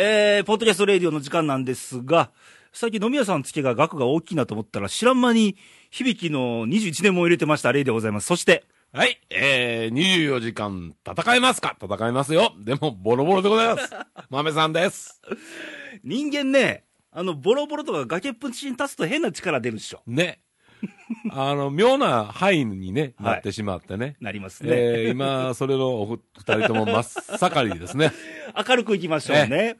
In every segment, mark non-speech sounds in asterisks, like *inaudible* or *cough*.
えー、ポッドキャストレディオの時間なんですが、最近飲み屋さん付けが額が大きいなと思ったら、知らん間に響きの21年も入れてました、例でございます。そして、はい。えー、24時間戦えますか？戦いますよ。でも、ボロボロでございます。*laughs* 豆さんです。人間ね、あの、ボロボロとか崖っぷちに立つと変な力出るでしょ。ね。あの、妙な範囲にね、はいなってしまってね。なりますね。えー、今、それのお二人とも真っ盛りですね。*laughs* 明るくいきましょうね。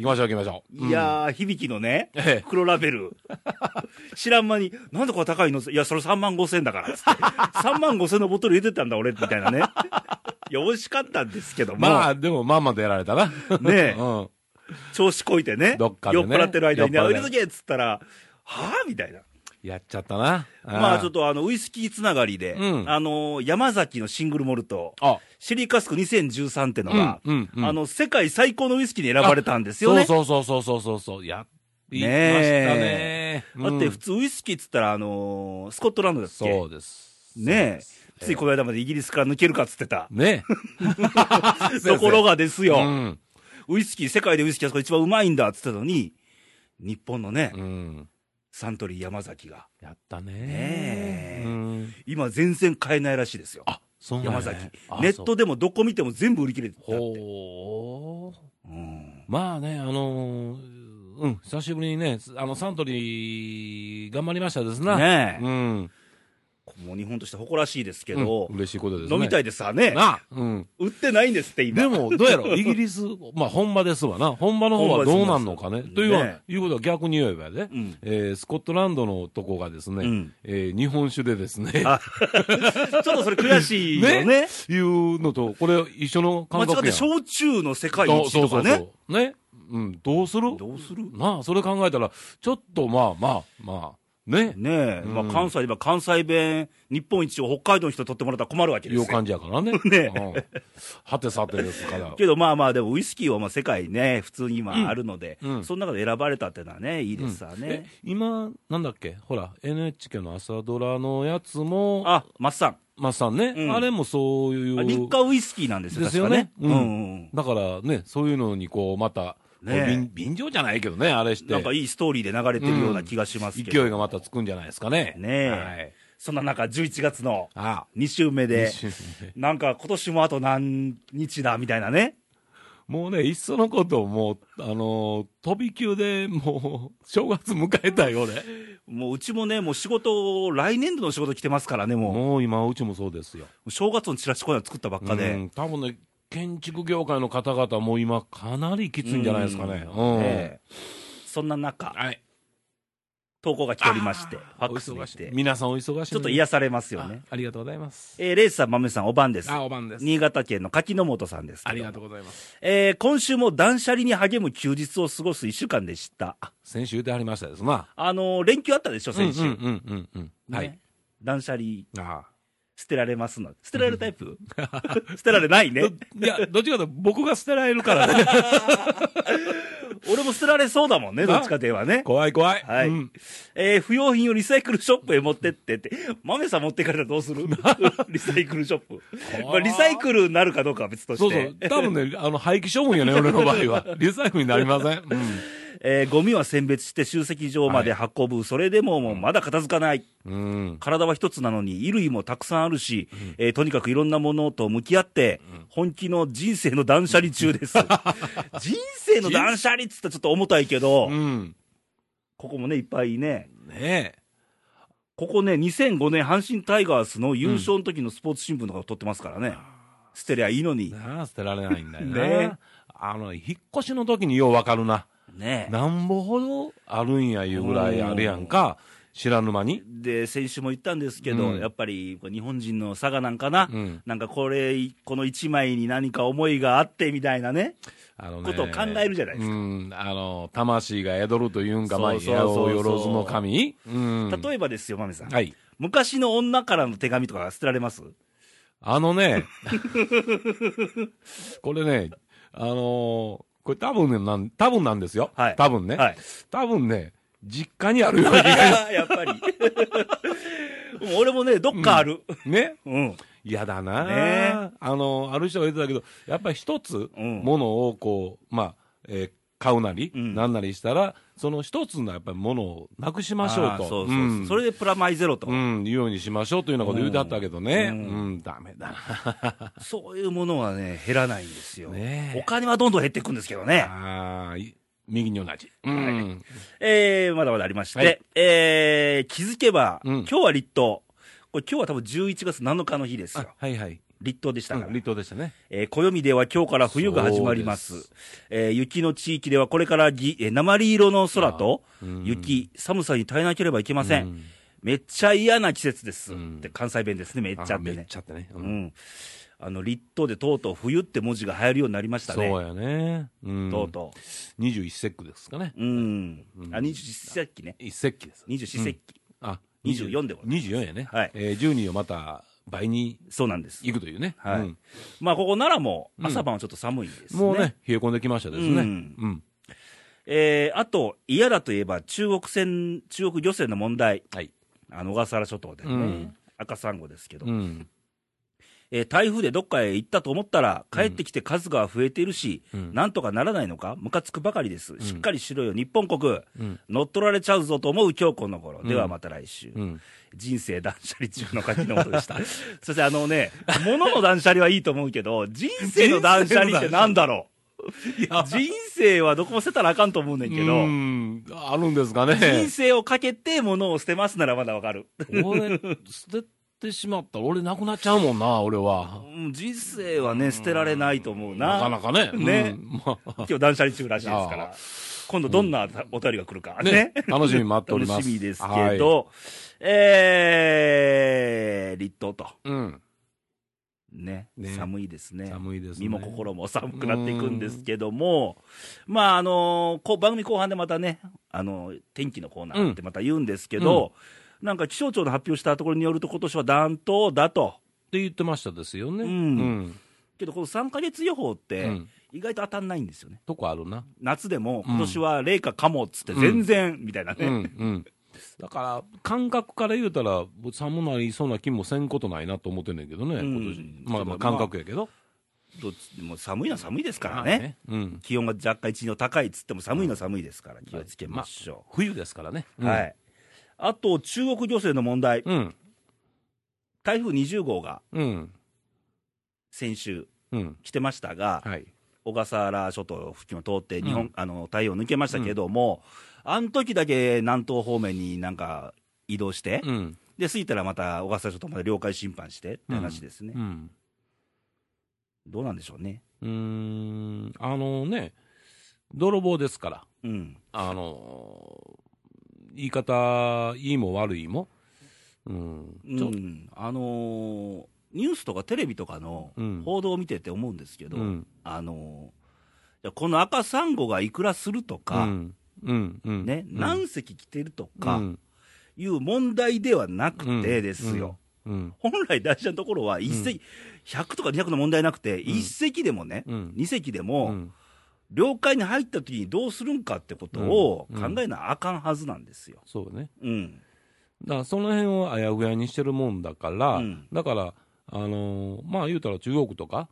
行きましょう行きましょう。いやー、響きのねええ、黒ラベル。*laughs* 知らん間に、なんでこれ高いの？いや、それ3万5千だから、つって。3万5千のボトル入れてたんだ、俺、みたいなね。*laughs* いや、美味しかったんですけども。まあ、でも、まんまでやられたな。ねえ *laughs* うん。調子こいてね。どっかでね酔っ払ってる間にね、酔っ払って入れとけっつったら、はぁみたいな。やっちゃったな。まあちょっと。とあの、ウイスキーつながりで、うんあの、山崎のシングルモルト、あ、シェリーカスク2013ってのが、うんうんうんあの、世界最高のウイスキーに選ばれたんですよね。そうそうそうそうそうそう。やりましたねね。だって普通ウイスキーっつったら、あのースコットランドだっけ？そうです。ねえ。ついこの間までイギリスから抜けるかっつってた。ね *laughs* ところがですよ、うん。ウイスキー、世界でウイスキーはそこ一番うまいんだっつってたのに、日本のね、うん。サントリー山崎が、やったね。ねえうん。今全然買えないらしいですよ。あ、そうなんや山崎ネットでもどこ見ても全部売り切れてたって。ほう。うんまあね、あのーうん、久しぶりにね、あの、サントリー、頑張りましたですな。ねえうん。もう日本として誇らしいですけうんど、嬉しいことですね。飲みたいですわね。な。うん。売ってないんですって、今。でも、どうやろ、*laughs* イギリス、まあ本場ですわな。本場の方はどうなんのかね？というは、ねいうことは逆に言えばやで、うんえースコットランドのとこがですね、うんえー日本酒でですね、あ *laughs* ちょっとそれ悔しいよね。いうのと、これ一緒の感覚やん。間違って焼酎の世界一そうそうそうとかね。そう。ね。うん、どうする？どうする？なあ、それ考えたら、ちょっとまあまあ、まあ、ね。ねえ、うんまあ関西では関西弁、日本一を北海道の人取ってもらったら困るわけですよ。いう感じやからね。*laughs* ねうんはてさてですから。*laughs* けどまあまあ、でもウイスキーはまあ世界ね、普通に今あるので、うんその中で選ばれたっていうのはね、いいですわえね。今、なんだっけ？ほら、NHK の朝ドラのやつも、あ、マッサン。マッサンね、うんあれもそういう。あ日課ウイスキーなんですよ、ですよね確かね。ううんんうんだからね、そういうのにこう、また、ねえ便便乗じゃないけどね、あれして。なんかいいストーリーで流れてるような気がしますけど。勢いがまたつくんじゃないですかね。ねえはい。そんな中、11月のあ2週目あ。で一、瞬ねなんか今年もあと何日だみたいなね。もうね、いっそのこと、もう、あのー飛び級でもう、正月迎えたよ、俺。もううちもね、もう仕事、来年度の仕事来てますからね、ももう今、うちもそうですよ。う。正月のチラシコーナー作ったばっかで。うん、多分ね、建築業界の方々も今、かなりきついんじゃないですかね。うんうん。ねえそんな中、はい。投稿が来ておりまして、ファックスにて。皆さんお忙しい。ちょっと癒されますよね。あありがとうございます。えーレイスさん、豆さん、おばんです。あ、おばんです。新潟県の柿の本さんです。ありがとうございます。えー今週も断捨離に励む休日を過ごす一週間でした。先週でありましたですな。あのー連休あったでしょ、先週。うんうんうんうんうん。はいね。断捨離、あ捨てられますの。捨てられるタイプ？*laughs* 捨てられないね。あ。いや、どっちかというと僕が捨てられるからね。*laughs* 俺も捨てられそうだもんね、どっちかといえばね。怖い怖い。はいうんえー不要品をリサイクルショップへ持ってってって、豆さん持ってかれたらどうする？*laughs* リサイクルショップ。まあ、リサイクルになるかどうかは別として。そうそう。多分ね、あの、廃棄処分やね、俺の場合は。リサイクルになりません。うんえーゴミは選別して集積場まで運ぶ。それでももうまだ片付かない。うん。体は一つなのに衣類もたくさんあるし、えーとにかくいろんなものと向き合って、本気の人生の断捨離中です。*laughs* 人生の断捨離っつったらちょっと重たいけど、うん。ここもね、いっぱいね、ねここね、2005年阪神タイガースの優勝の時のスポーツ新聞とかを撮ってますからね。捨てりゃいいのえ。に。捨てられないんだよねね。あの、引っ越しの時にようわかるな。ね。なんぼほどあるんやいうぐらいあるやんか。知らぬ間に。で、先週も言ったんですけど、うん。やっぱり日本人の差がなんかな、うん。なんかこれ、この一枚に何か思いがあってみたいなね、あのことを考えるじゃないですか。うん。あの、魂が宿るというんか、まあ、そうそうそうそう。八百万の神。うん。例えばですよ、まめさん、はい。昔の女からの手紙とか捨てられます？あのね、*laughs* これね、あのーこれ多分ね、なん、多分なんですよ。はい多分ね。はい。多分ね、実家にあるような気が *laughs* やっぱり。*laughs* もう俺もね、どっかある。ね？*laughs* うん。嫌だな、ねあの、ある人が言ってたけど、やっぱり一つ、うんものをこう、まあ、えー買うなり、うんなんなりしたら、その一つのやっぱりものをなくしましょうと。そうそうそう、んそれでプラマイゼロと、うん、いうようにしましょうというようなこと言うてあったけどね。ううんん、ダメだな。*laughs* そういうものはね、減らないんですよ。ねえお金はどんどん減っていくんですけどね。あ右に同じ。うん。えー、まだまだありまして、はいえー、気づけば、うん今日は立冬。これ今日は多分11月7日の日ですあよ。はいはい。立冬でしたから。うん立冬でしたね。えー暦では今日から冬が始まります。えー雪の地域ではこれからぎ、えー鉛色の空とうん雪、寒さに耐えなければいけません。うんめっちゃ嫌な季節です。うんって関西弁ですね、めっちゃってあめっね。ちゃってね。ううんん。あの、立冬でとうとう冬って文字が流行るようになりましたね。そうやね。うん。とうと21節気ですかね。う。うん。うんあ、21世紀ね。一節気です。24節気。あ、24でございます24やね。はいえー、12をまた倍にそうなんです。行くというね。はいうんまあ、ここ奈良もうん朝晩はちょっと寒いですね。もうね、冷え込んできましたですね。うんうん。えーあと、嫌だといえば、中国船、中国漁船の問題。はい。あの、小笠原諸島でね、うん赤サンゴですけど、うん。えー台風でどっかへ行ったと思ったら、帰ってきて数が増えているし、うんなんとかならないのか、ムカつくばかりです。んしっかりしろよ、日本国。うん。乗っ取られちゃうぞと思う今日この頃。うんではまた来週。うん。人生断捨離中の書きのことでした。そしてあのね、物の断捨離はいいと思うけど、人生の断捨離ってなんだろう？人生はどこも捨てたらあかんと思うねんけうど、ん。あるんですかね。人生をかけて物を捨てますならまだわかる。俺、捨ててしまったら俺なくなっちゃうもんな、俺は。うん人生はね、捨てられないと思うな。なかなかね。ね *laughs* うんまあ今日断捨離中らしいですかあら。今度どんなお便りが来るかねね。*laughs* 楽しみに待っております楽しみですけど、えー、立冬と。うん。ねね寒いですね。寒いですね。身も心も寒くなっていくんですけども、まあ、あのこう番組後半でまたね、あの天気のコーナーってまた言うんですけど、なんか気象庁の発表したところによると、今年は暖冬だと。って言ってましたですよね。うんうん。けど、この3か月予報って、うん意外と当たんないんですよね。とこあるな。夏でも、うん今年は冷夏かもっつって、全然、みたいなね。うん。うん。だから、感覚から言うたら、寒なりそうな気もせんことないなと思ってんねんけどね、うん。まあまあ、感覚やけど。どっちでも寒いのは寒いですからまあね。。うん。気温が若干一度高いっつっても寒いのは寒いですから、気をつけましょ冬ですからね。う。はい。あと、中国漁船の問題。うん。台風20号がうん。先週うん。来てましたが、はい。小笠原諸島付近を通って日本、うんあの太平洋を抜けましたけども、あの時だけ南東方面になんか移動して、うん。で過ぎたらまた小笠原諸島まで領海侵犯してって話ですね、うん。どうなんでしょうね。うーん。あのね、泥棒ですから。うん、あの、言い方、いいも悪いも？うん。うちょんあのーニュースとかテレビとかのうん報道を見てて思うんですけど、うん。あのーこの赤サンゴがいくらするとか、うん。うん。うん。ね、うん何隻来てるとかうんいう問題ではなくてですよ。うん。本来大事なところは一隻、100とか200の問題なくて、一隻でもね、うん二隻でうも、ん。領海に入った時にどうするんかってことをうん考えなあかんはずなんですよ。そうね。うん。だからその辺をあやふやにしてるもんだから、うんだから、あのーまあ言うたら中国とか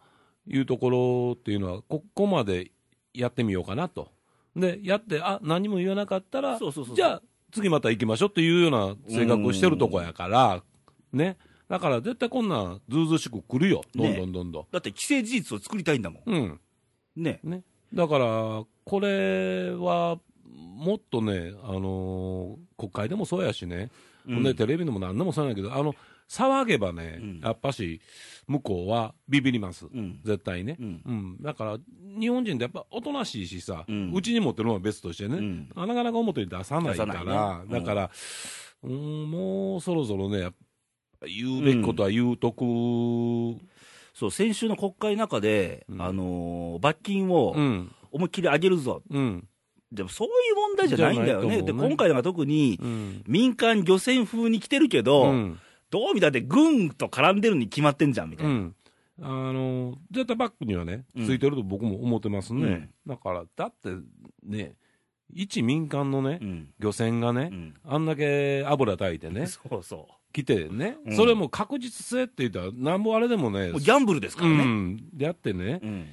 いうところっていうのは、ここまでやってみようかなと。で、やって、あ何も言わなかったら、そうそうそうじゃあ次また行きましょうっていうような性格をしてるとこやから、ね。だから絶対こんなんずうずうしく来るよ。どんどんどんどん。だって既成事実を作りたいんだもん。うん。ね。ね。だから、これは、もっとね、あのー国会でもそうやしね、うん。ほんでテレビでも何でもそうやけど、あの、騒げばね、うん。やっぱし、向こうはビビります。うん。絶対ね、ううん。ん。だから、日本人ってやっぱおとなしいしさ、ううんちに持ってるのは別としてね、うん。なかなか表に出さないから、ねうん。だから、うん、もうそろそろね、言うべきことは言うとく、うん、そう、先週の国会の中で、うんあのー罰金をうん、思いっきり上げるぞ。うん、でもそういう問題じゃないんだよね。ね今回なんか特にうん。民間漁船風に来てるけど、うんどう見たって軍と絡んでるに決まってんじゃん、みたいうな。ん。あの、絶対バックにはね、うんついてると僕も思ってますね。だから、だってね、一民間のね、うん。漁船がねう、ん。あんだけ油炊いてね、そうそ来てね、うんそれも確実性って言ったら、なんぼあれでもねう。もう、ギャンブルですかうらね。ん、でやってね、うん。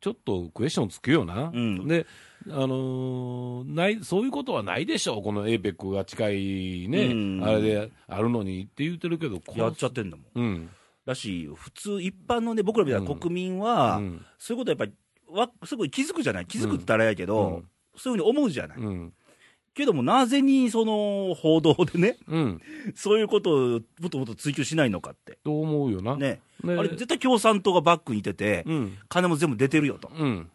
ちょっとクエスチョンつくよな。うんで、あのーない、そういうことはないでしょう、この APEC が近いね、うんあれであるのにって言ってるけど、こやっちゃってんだもん。うん。だし、普通、一般のね、僕らみたいな国民は、うんそういうことやっぱり、わすごい気づくじゃない、気づくって言ったらあれやけど、うんそういうふうに思うじゃない。うん。けども、なぜにその報道でね、うん。そういうことをもっともっと追求しないのかって。と思うよな。ね。ねあれ、絶対共産党がバックにいてて、うん。金も全部出てるよと。うん。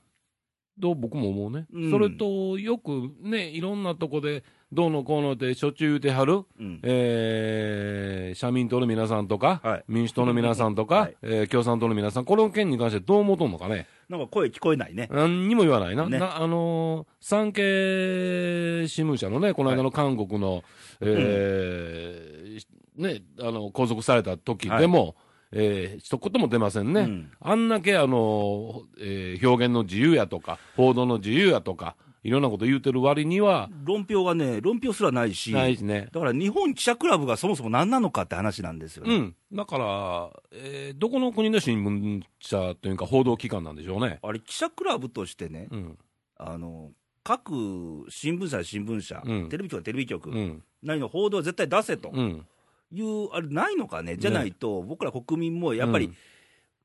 と僕も思うね、うんそれとよくね、いろんなとこで、どうのこうのってしょっちゅう言うてはる、うん。えー、社民党の皆さんとか、はい。民主党の皆さんとか、はい。えー共産党の皆さん、この件に関してどう思うとんのかね、なんか声聞こえないね。何にも言わないな、ね。なあのー産経新聞社のね、この間の韓国の、えーね、あの拘束された時でも、えー一言も出ませんね、うん。あんだけ、あのーえー表現の自由やとか、報道の自由やとか、いろんなこと言うてる割には、論評がね、論評すらないし、ないしね。だから日本記者クラブがそもそも何なのかって話なんですよね。うん、だから、えーどこの国の新聞社というか、報道機関なんでしょうね。あれ、記者クラブとしてね、うん、あの各新聞社や新聞社、うん。テレビ局はテレビ局、うん、何の報道は絶対出せとうん、いう、あれ、ないのかね、じゃないと、僕ら国民もやっぱり、うん。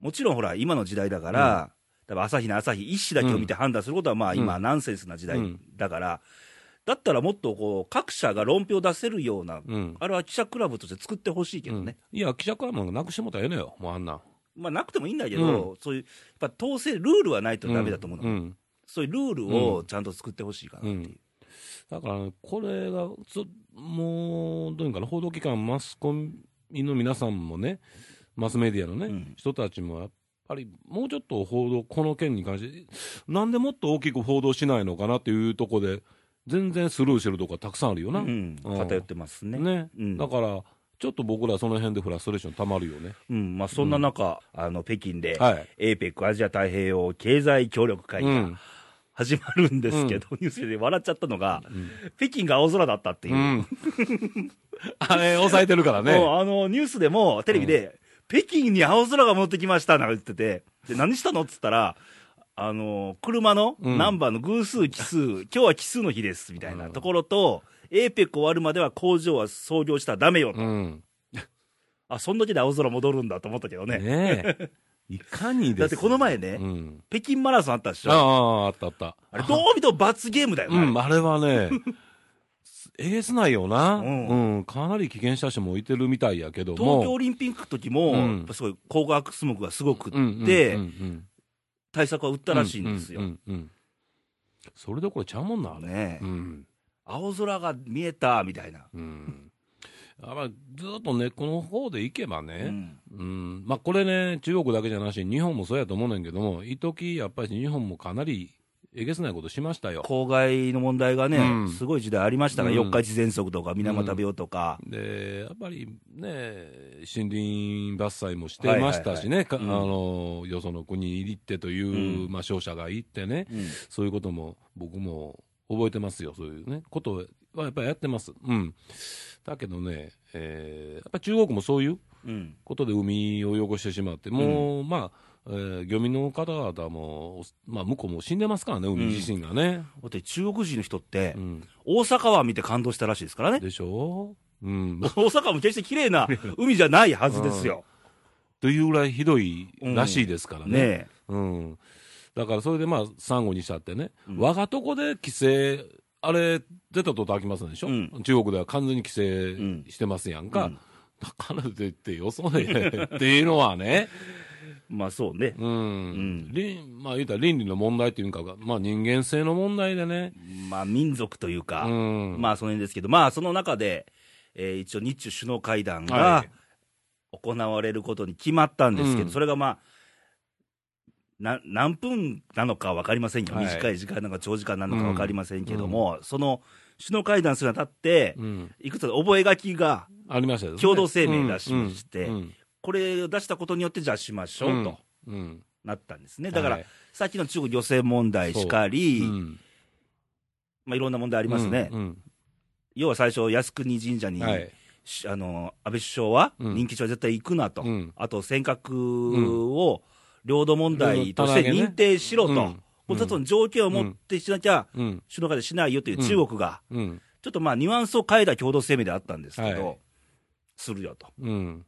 もちろんほら、今の時代だから、多分朝日の朝日一紙だけを見て判断することは、まあ、今、うん。ナンセンスな時代うん。だから、だったらもっとこう各社が論評出せるような、うん。あれは記者クラブとして作ってほしいけどね、いや、記者クラブなくしてもたらええのよ、もうあんなん。まあ、なくてもいいんだけど、そういう、やっぱ統制、ルールはないとダメだと思うの、うん。そういうルールをちゃんと作ってほしいかなっていう。うん。だから、ね、これが、そもう、どういうのかな、報道機関、マスコミの皆さんもね、マスメディアのね、うん。人たちもやっぱり、もうちょっと報道、この件に関して、なんでもっと大きく報道しないのかなっていうところで、全然スルーしてるとこがたくさんあるよな。うん、偏ってますね。ね、うんだから、ちょっと僕らその辺でフラストレーションたまるよね。うんまあ、そんな中、あの北京で、はい APEC・ アジア太平洋経済協力会議がうん。始まるんですけど、ニュースで笑っちゃったのが、北京が青空だったっていう、うん。*laughs* あれ、抑えてるからね。もうあのニュースでもテレビで、北京に青空が持ってきましたなんか言ってて、で何したのって言ったら、あの車のうんナンバーの偶数、奇数、今日は奇数の日ですみたいなところと、APEC 終わるまでは工場は操業したらダメよと、うん。*laughs* あそんだけで青空戻るんだと思ったけどね、ねえ。いかにです *laughs* だってこの前ね、うん。北京マラソンあったでしょ、ああ、あったあった。あれ、どう見ても罰ゲームだよね、うん、あれはね、えげつないよな、ううん。ん、かなり危険した人もいてるみたいやけども、東京オリンピックの時も、うん。やっぱすごい光学スモッグがすごくって、うんうんうん対策は打ったらしいんですよ。うんうんうんそれどころちゃうもんな。ねえ。うん。青空が見えたみたいな。うん。やずっと根っこの方でいけばうね、ん。うん。まあ、これね、中国だけじゃなし、日本もそうやと思うねんけども、一時やっぱり日本もかなりえげつないことしましたよ。公害の問題がね、うん。すごい時代ありましたから、うん。四日市喘息とか水俣病とか、でやっぱりね、森林伐採もしてましたしね、あのよその国に行ってという、うん。まあ、商社が行ってね、うん。そういうことも僕も覚えてますよ、そういうね、ことはやっぱりやってます。うん、だけどね、えーやっぱり中国もそういううん。ことで海を汚してしまって、もう、まあ、えー漁民の方々も、まあ、向こうも死んでますからね、海自身がね。だって中国人の人ってう、ん。大阪湾見て感動したらしいですからね。でしょ？うん、*laughs* 大阪湾も決して綺麗な *laughs* 海じゃないはずですよ。というぐらいひどいらしいですからね。うん、だからそれでまあ、サンゴにしたってね、うん。我がとこで規制、あれ、出たとたきますでしょ、うん。中国では完全に規制ん。してますやんか、うん。だからといってよそでっていうのはね、まあそうね。うん。ん。倫まあ、言うたら倫理の問題っていうか、まあ、人間性の問題でね、まあ民族というか、うん。まあその辺ですけど、まあその中で、えー一応日中首脳会談はがい。行われることに決まったんですけど、うん。それがまあ、な何分なのか分かりませんよ、はい。短い時間なのか長時間なのか分かりませんけども、その首脳会談するにあたって、うん、いくつか覚書が、ありました。共同声明出しましてうんこれを出したことによって、じゃあしましょうとうん。うん。なったんですね。だから、はい。さっきの中国漁船問題しかり、うん。まあ、いろんな問題ありますね。うん要は最初、靖国神社に、はい。しあの安倍首相は、うん。任期中は絶対行くなと、うん。あと尖閣を領土問題として認定しろと、うん。この2つの条件を持ってしなきゃ、うん。首脳会談しないよという中国が、うん。ちょっとまあ、ニュアンスを変えた共同声明であったんですけど、はい。するよと。うん。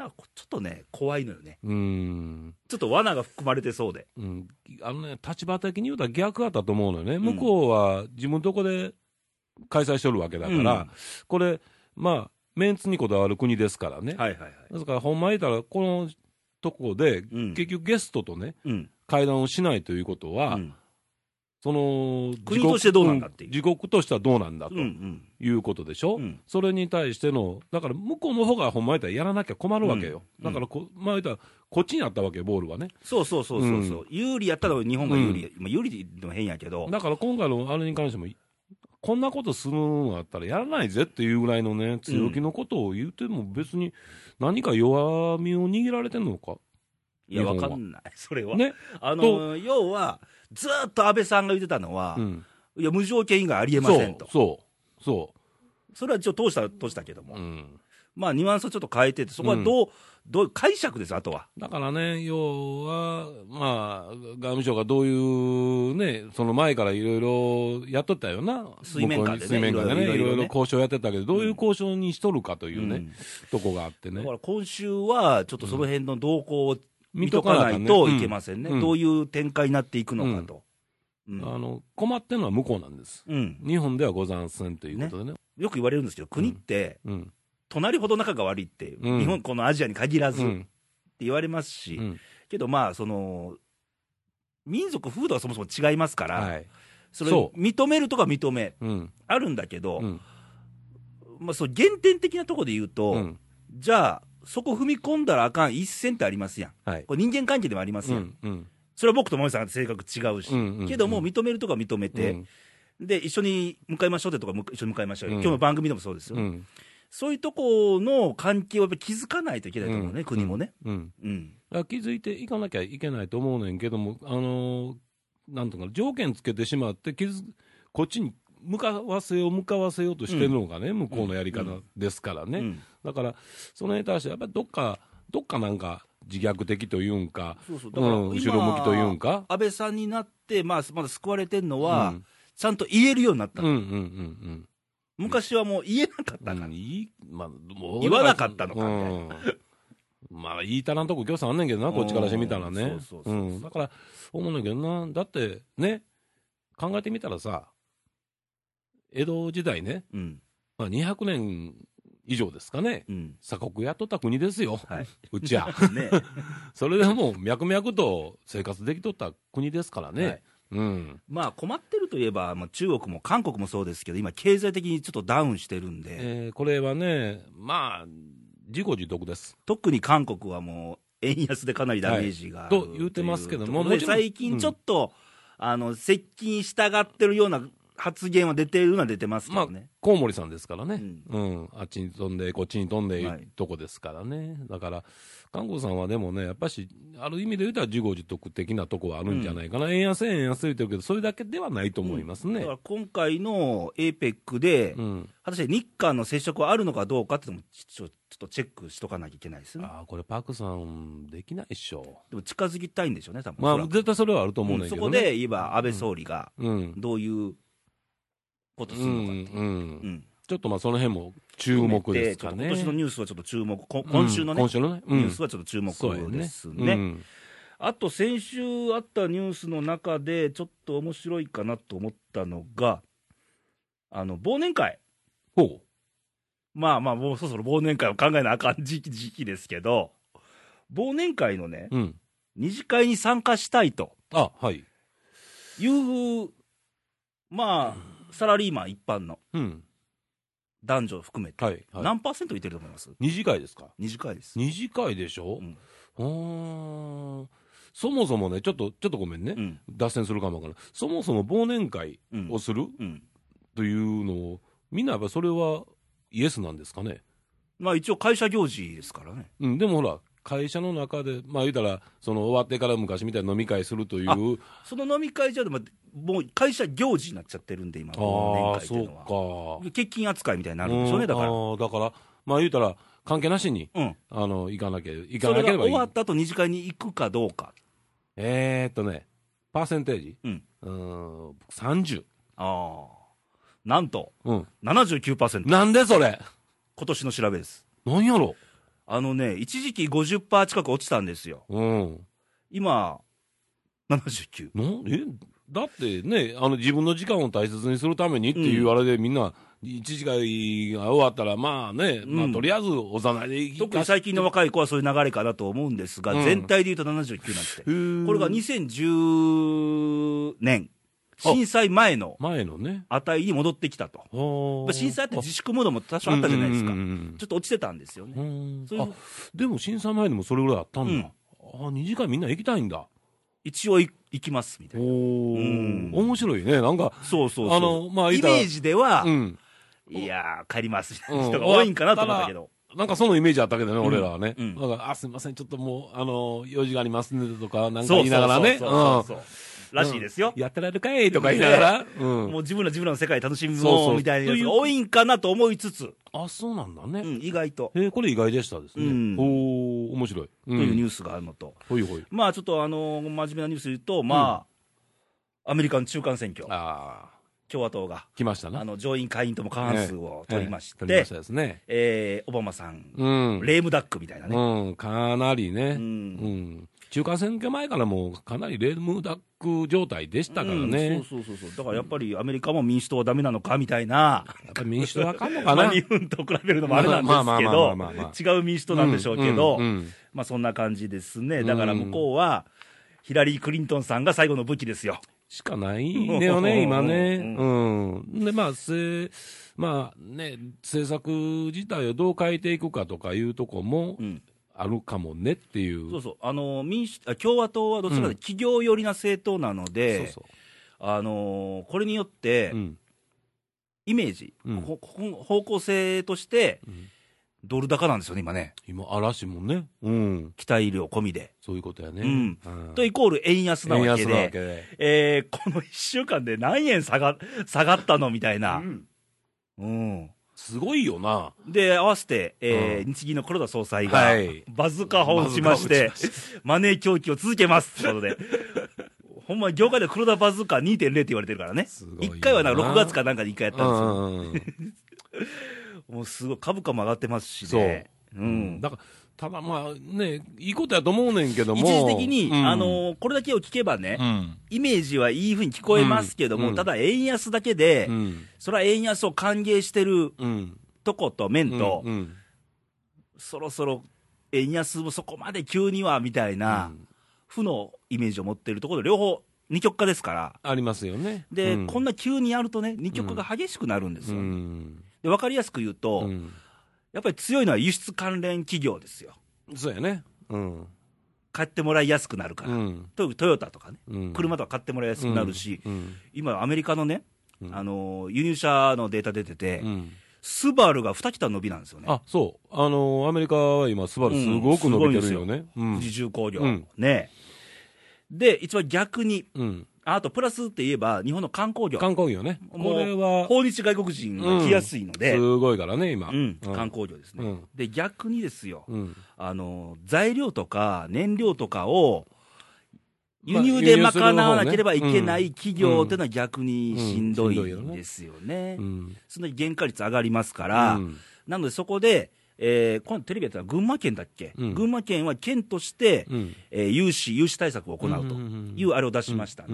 なんかこちょっとね、怖いのよね。うん。ちょっと罠が含まれてそうで。うん。あのね、立場的に言うたら逆だったと思うのよね。向こうは自分のとこで開催しとるわけだから、うんこれ、まあ、メンツにこだわる国ですからね。はいはいはい。ですから、ほんま言ったら、このとこで、うん結局ゲストとね、うん。会談をしないということは、うんその国としてどうなんだっていう自国としてはどうなんだとうんうん。いうことでしょ、うん。それに対しての、だから向こうの方がほんま言ったらやらなきゃ困るわけよ、うん。だからこ、まあ言ったら、こっちにあったわけよ、ボールはね。そうそうそうそうそう、う有利やったら日本が有利、まあ、有利でも変やけど、だから今回のあれに関しても、こんなことするのだったらやらないぜっていうぐらいのね、強気のことを言っても、別に何か弱みを握られてんのか、いや、わかんない、*laughs* それは。ね、あの要は、ずーっと安倍さんが言ってたのは、うん、いや、無条件以外ありえまそせんと、、うそう、そそれはちょっと通した通したけども、う、うん。まあ、ニュアンスをちょっと変えてて、そこはどう、どう解釈です、あとは。だからね、要は、まあ、外務省がどういうね、その前からいろいろやっとったよな、水面下でね水面下でね、いろいいろ交渉やってたけど、どういう交渉にしとるかというね、うん。とこがあってね。だか。ら今週は、ちょっとその辺の動向を見見とかないといけませんね、うん。どういう展開になっていくのかと。うんあの困ってるのは向こうなんです。うん日本ではござんせんということでね。よく言われるんですけど、国って、うん。隣ほど仲が悪いって、うん日本、このアジアに限らずってうん。言われますし、うんけどまあ、その、民族、風土がそもそも違いますから、はい。それそ認めるとか認め、うん。あるんだけど、うん。まあ、そう原点的なところで言うと、うん。じゃあ、そこ踏み込んだらあかん一線ってありますやん。はい。これ人間関係でもありますやん。うん。うん。それは僕と森さんが性格違うし、うんうんけども認めるとか認めて、うんで、一緒に向かいましょうってとかむ一緒に向かいましょうよ、うん今日の番組でもそうですよ。うん。そういうとこの関係をやっぱり気づかないといけないと思うね、うん国もね。うん。うん。気づいていかなきゃいけないと思うねんけども、あのーなんとかな条件つけてしまって、気づこっちに向かわせよう、向かわせようとしてるのがね、向こうのやり方ですからね、うんだから、その辺に対して、やっぱりどっか、どっかなんか自虐的というんか、そうそう。うん後ろ向きというんか、安倍さんになって、まあ、まだ救われてるのは、うん。ちゃんと言えるようになったの、うんうんうん昔はもう言えなかったうん、まあ、言わなかったのか。うん。*laughs* まあ、言いたらんとこ、ぎょうさんあんねんけどな、こっちからしてみたらね。だから、思うんだけどな、だってね、考えてみたらさ、江戸時代ね、うん。まあ、200年以上ですかね、うん。鎖国やっとった国ですよ、はい。うちは。*laughs* ね。*laughs* それでもう脈々と生活できとった国ですからね。はいうん。まあ困ってるといえば、まあ、中国も韓国もそうですけど、今、経済的にちょっとダウンしてるんで、えーこれはね、まあ、自己自得です。特に韓国はもう、円安でかなりダメージがはいと言うてますけどもも最近ちょっと、あの接近したがってるような発言は出てるのは出てますけまあどね。、コウモリさんですからね、ううん、あっちに飛んで、こっちに飛んではい。いうとこですからね、だから、韓国さんはでもね、やっぱし、ある意味で言うたら自業自得的なとこはあるんじゃないかな、円安、円安言ってるけど、それだけではないと思いますね。だから今回の APEC で、うん、果たして日韓の接触はあるのかどうかっていうのもちょ、ちょっとチェックしとかなきゃいけないですね。ああ、これ、パクさん、できないっしょ。でも近づきたいんでしょうね、多分まあ、絶対それはあると思うねんそけど、ね。こで言えば、安倍総理がうん、どういうことすうん、るのかっていう。うんうんちょっとまあ、その辺も注目ですかね。今年のニュースはちょっと注目、こ今週のね、うん今週のね、ニュースはちょっと注目ですね。うんあと先週あったニュースの中で、ちょっと面白いかなと思ったのが、あの忘年会、ほまあまあ、もうそろそろ忘年会を考えなあかん時期時期ですけど、忘年会のね、う。うん。二次会に参加したいとあ、はい。いう、まあ、サラリーマン一般のうん。男女含めて、はい。はい、何パーセントいてると思います？二次会ですか？二次会です。二次会でしょ？うんうーん。そもそもね、ちょっと、ちょっとごめんね。うん。脱線するかもわからない。そもそも忘年会うんをするうん。というのを、みんなやっぱそれはイエスなんですかね？まあ一応会社行事ですからね。うん、でもほら、会社の中で、まあ言うたら、その終わってから昔みたいな飲み会するという、あその飲み会じゃでも、もう会社行事になっちゃってるんで、今、ああ、そう会っていうのは。か。欠勤扱いみたいになるんでしょうね、だから。うんあーだから、まあ言うたら、関係なしに、うん。あの、行かなきゃ、行かそれがなければいい終わ。った後二次会に行くかどうか。えーっとね、パーセンテージ？うん。うーん、30。ああ。なんと、うん。79%。なんでそれ？今年の調べです。なんやろ？あのね、一時期50%近く落ちたんですよ。うん。今、79。なんえだってね、あの自分の時間を大切にするためにっていうあれで、みんな、一時間が終わったら、まあね、まあうんとりあえずおざないでいき特に最近の若い子はそういう流れかなと思うんですが、うん全体で言うと79なんて。ここれが2010年、震災前の前のね。値に戻ってきたと。震災って自粛ムードも多少あったじゃないですか。ちょっと落ちてたんですよね。ううでも震災前にもそれぐらいあったんだ。うんあ二次会みんな行きたいんだ。一応い行きますみたいな。おうん面白いね。なんか、そうそうそう。あの、まあ、イメージでは、うん。いやー、帰りますみたいなうん人が多いんかなと思ったけど。なんかそのイメージあったけどね、俺らはね。うんだから、あ、すみません、ちょっともう、あの、用事がありますねとか、なんか言いながらね。らしいですよ。やってられるかいとか言いながら。うんもう自分ら自分らの世界楽しみそうそうもうみたいなやつが多いんかなと思いつつ、あ、そうなんだね。うん、意外と、えーこれ意外でしたですね。うんおー面白い。とというニューースがあるのと。まあちょっとあの真面目なニュース言うと、まあ、アメリカの中間選挙、ああ、共和党が来ましたな。あの上院、下院とも過半数を取りまして、ええ。えーオバマさん、うん。レームダックみたいなね。うん、かなりね。ううんん。中間選挙前からもうかなりレームダック状態でしたからね。うんそうそうそうそう、だからやっぱりアメリカも民主党はダメなのかみたいな、やっぱり民主党はあかんのかな。まあ日本と比べるのもあれなんですけど違う民主党なんでしょうけど、まあそんな感じですね、だから向こうは、ヒラリー・クリントンさんが最後の武器ですよ。しかないんだよね、*laughs* 今ね。ううん。で、まあ、せ、まあね、政策自体をどう変えていくかとかいうとこもうん、あるかもねっていう。そうそう、あの民主あ共和党はどちらかというと企業寄りな政党なので、そうあのこれによってそう。う、ん。イメージ、うん方向性としてうん、ドル高なんですよね、今ね、今、嵐もね。うん。期待量込みで。そういうことやね。うんうんとイコール円安なわけ円安なわけで、で。えーこの1週間で何円下が下がったのみたいな。うんうんすごいよな。で、合わせて、えーうん。日銀の黒田総裁が、はい。バズーカ砲を打ちましてマネー供給を続けます。ということで、*laughs* ほんまに業界では黒田バズーカ2.0って言われてるからね。すごいよ、な。1回はなんか6月かなんかで1回やったんですよ、うん。うんうんもうすごい、株価も上がってますしそう。ね、うん、だから、ただまあね、いいことやと思うねんけども。一時的に、うんあのーこれだけを聞けばね、うん。イメージはいいふうに聞こえますけども、うんただ円安だけで、うん。それは円安を歓迎してるうん。とこと面と、そろそろ円安もそこまで急にはみたいな、負のイメージを持ってるところ、両方、二極化ですから、ありますよね。で、うんこんな急にやるとね、二極化が激しくなるんですうよ。ん。で分かりやすく言うと、うんやっぱり強いのは輸出関連企業ですよ。そうやね。うん。買ってもらいやすくなるから、うん。トトヨタとかね、うん車とか買ってもらいやすくなるし、うん。今、アメリカのね、うんあの輸入車のデータ出てて、うんスバルが2桁伸びなんですよね。あ、そう。あの、アメリカは今、スバルすごく伸びてるよね。うん富士重工業、うんね。で、一番逆に、うん。ああとプラスって言えば、日本の観光業、観光業ね。これは、訪日外国人が来やすいので、すごいからね、今。うん。観光業ですね、うん。で逆にですよ、うん。あの材料とか燃料とかを輸まあ入で賄わなければいけない企業っていうのは逆にしんどいうんですよね。うん。その原価率上がりますから、うん。なのでそこで、えー、今度テレビやったら群馬県だっけ、うん。群馬県は県として、うん。えー融資、融資対策を行うというあれを出しました。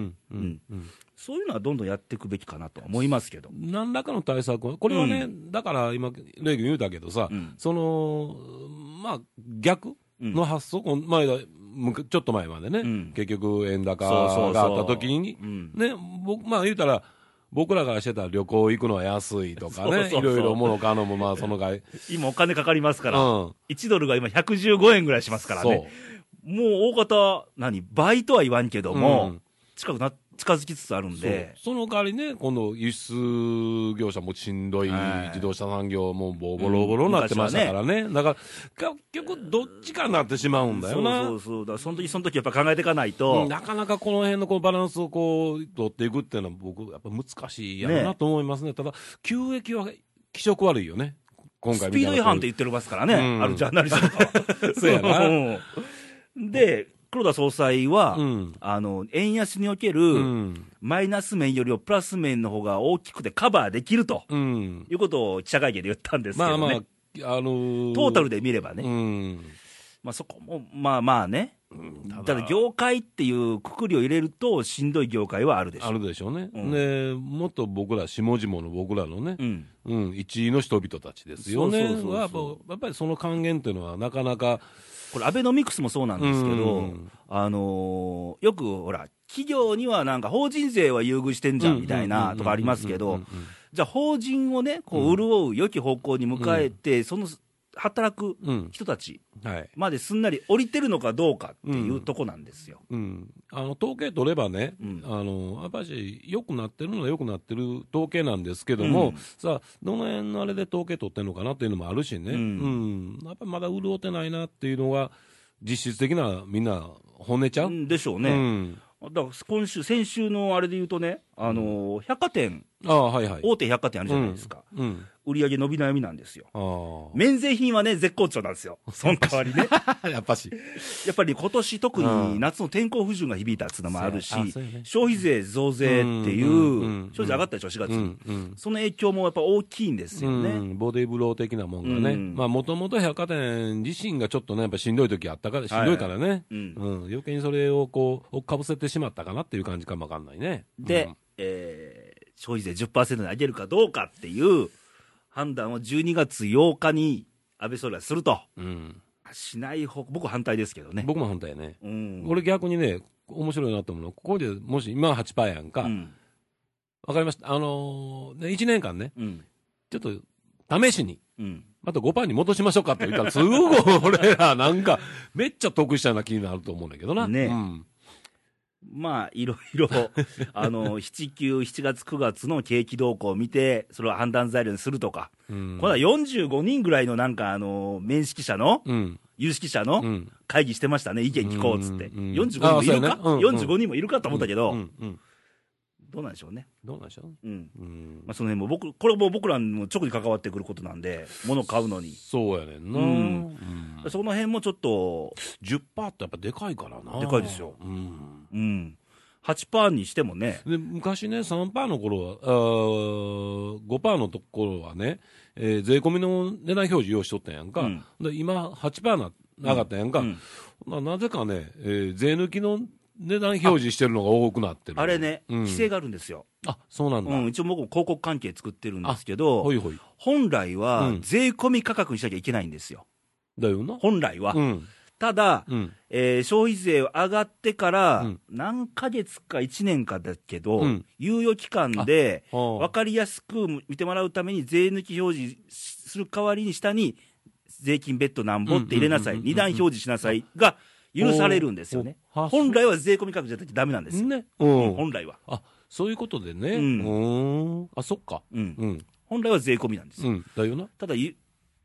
そういうのはどんどんやっていくべきかなとは思いますけど。何らかの対策は、これはね、だから今、レイ君言うたけどさ、うん。その、まあ、逆の発想、この前ちょっと前までね、うん。結局、円高があった時に、僕、まあ言うたら、僕らがしてた旅行行くのは安いとかね、いろいろ物買うのも、まあ、そのが、今お金かかりますから、うん。1ドルが今115円ぐらいしますからね。もう大方、何、倍とは言わんけども、うん。近くな、近づきつつあるんで、その代わりね、今度、輸出業者もしんどい、はい。自動車産業もボロボロになってましたからね、だから、結局、どっちかになってしまうんだよな。そうそうそう、だからその時その時やっぱ考えていかないと、うんなかなかこの辺のこうバランスをこう取っていくっていうのは、僕、やっぱ難しいやろなと思いますね、ただ、急激は気色悪いよね、今回スピード違反って言ってますからね、うんあるジャーナリスト。は。*laughs* そうやな。*laughs* うん。で、黒田総裁は、うんあの円安における、うん。マイナス面よりもプラス面の方が大きくてカバーできるとうん。いうことを記者会見で言ったんですけどね、まあまあ、あのートータルで見ればね、うん。まあ、そこもまあまあね、ただただ。業界っていうくくりを入れると、しんどい業界はあるでしょ。あるでしょうね。うん。で、もっと僕ら、下々の僕らのね、うん、うん、一位の人々たちですよね。そうそうそうそう。はやっぱりその還元っていうのはなかなか、これ、アベノミクスもそうなんですけど、うん。あのーよくほら、企業にはなんか法人税は優遇してんじゃんみたいなとかありますけどうんうんうん、じゃあ、法人をね、こう潤う良き方向に迎えて、その働く人たちはい。まですんなり降りてるのかどうかっていうとこなんですよ。うん、あの統計取ればね、うん。あのやっぱり良くなってるのは良くなってる統計なんですけども、うん。さあ、どの辺のあれで統計取ってるのかなっていうのもあるしね、ううん。んやっぱりまだ潤ってないなっていうのが、実質的なみんな、本音ちゃう、うんでしょううね。ん。だから今週、先週のあれで言うとね、あのー百貨店、ああ、はいはい。大手百貨店あるじゃないですか、うん、売り上げ伸び悩みなんですよ。あ免税品はね、絶好調なんですよ。その代わりね。あ、*laughs* やっぱし、やっぱり今年特うん。に夏の天候不順が響いたっていうのもあるし消費税増税っていう、消費税上がったでしょ、4月に。うんうん。その影響もやっぱ大きいんですよね。うん、ボディーブロー的なもんがね、うん。まあもともと百貨店自身がちょっとね、やっぱしんどい時あったから、しんどいからね、うん。うん。余計にそれをこう、かぶせてしまったかなっていう感じかもわかんないね。で、えー消費税10%に上げるかどうかっていう判断を12月8日に安倍総理はすると。うん、うんしない方、僕反対ですけどね。僕も反対やね。うん。俺逆にね、面白いなと思うのは、ここでもし、今は8%やんか、わ、うん。かりました。あのー、1年間ね、うん。ちょっと試しに、うん。また5%に戻しましょうかって言ったら、すごい俺らなんか、めっちゃ得したような気になると思うんだけどな。ねうんまあ、いろいろ、*laughs* あの、7、9、7月、9月の景気動向を見て、それを判断材料にするとか、うんこの45人ぐらいのなんか、あの、面識者の、うん。有識者のうん。会議してましたね、意見聞こうっつって。うんうん45人もいるか、ねうんうん ?45 人もいるかと思ったけど、うんうんどうなんでしょうね。どうなんでしょう？うん。うんまあ、その辺も僕、これも僕らにも直に関わってくることなんで、物買うのに。そうやねんな。うんうんその辺もちょっと、10%ってやっぱでかいからな。でかいですようん。うん。8%にしてもね、で昔ね、3%の頃は、あー5%のところはね、えー税込みの値段表示用意しとったんやんか。うんで今、8%な上がったやんか。うんななぜかね、えー税抜きの値段表示してるのが多くなってる。あれね、うん規制があるんですよ。あ、そうなんだ。うん、一応僕も広告関係作ってるんですけどほ、いほい。本来はうん税込み価格にしなきゃいけないんですよ。だよな。本来は。うん。ただ、うん。えー消費税上がってからうん、何ヶ月か1年かだけど、うん猶予期間で、は分かりやすく見てもらうために、税抜き表示する代わりに下に、税金別途なんぼって入れなさい、二段表示しなさいが許されるんですよね。本来は税込み価格じゃなきゃダメなんですよ。ね。本来は。あ、そういうことでね。ううん。あ、そっか。うんうん。本来は税込みなんですよ。うん。だよな。ただ、ゆ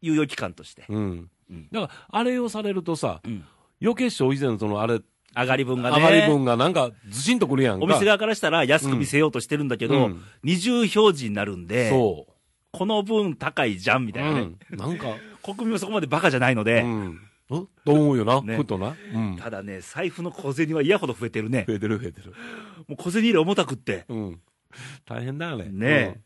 猶予期間として。うん。うんだから、あれをされるとさ、うん余計消費税のそのあれ、上がり分がね。上がり分がなんかずしんとくるやんか。お店側からしたら安く見せようとしてるんだけど、うん二重表示になるんで、そこの分高いじゃんみう。たいなね。うん。なんか、*laughs* 国民もそこまでバカじゃないので、と思うよな、ねふとな？うん。ただね、財布の小銭は嫌ほど増えてるね。増えてる増えてる。もう小銭入れ重たくって。うん。大変だよね。ね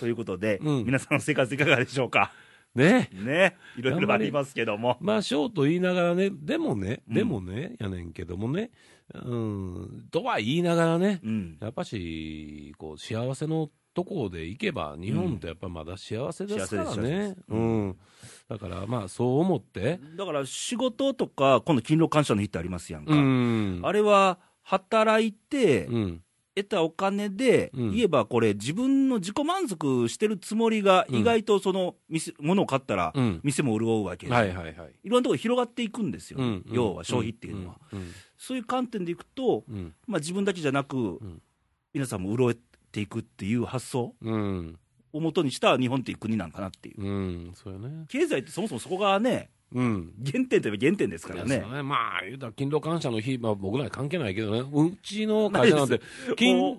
ということで、うん皆さんの生活いかがでしょうか？うん。ねねいろいろありますけども。まあ、ショーと言いながらね、でもね、うんでもね、やねんけどもね、うん、とは言いながらね、うん。やっぱし、こう、幸せのとこで行けば、日本ってやっぱまだ幸せですからねうん。だから、まあ、そう思って、だから仕事とか、今度勤労感謝の日ってありますやんか。うん。あれは、働いて、うん。得たお金で、うん言えばこれ、自分の自己満足してるつもりが、うん意外とその店、物を買ったら、うん。店も潤うわけで、はいはいはい。いろんなところ広がっていくんですよ、うん。要は消費っていうのは。うん。そういう観点でいくと、うん。まあ、自分だけじゃなく、ん皆さんも潤っていくっていう発想？うん。をもとにした日本っていう国なんかなっていう。うん。そうよね。経済ってそもそもそこがね、うん。原点といえば原点ですからね。そうまあ、言うたら、勤労感謝の日、まあ僕らは関係ないけどね、うちの会社なんて、勤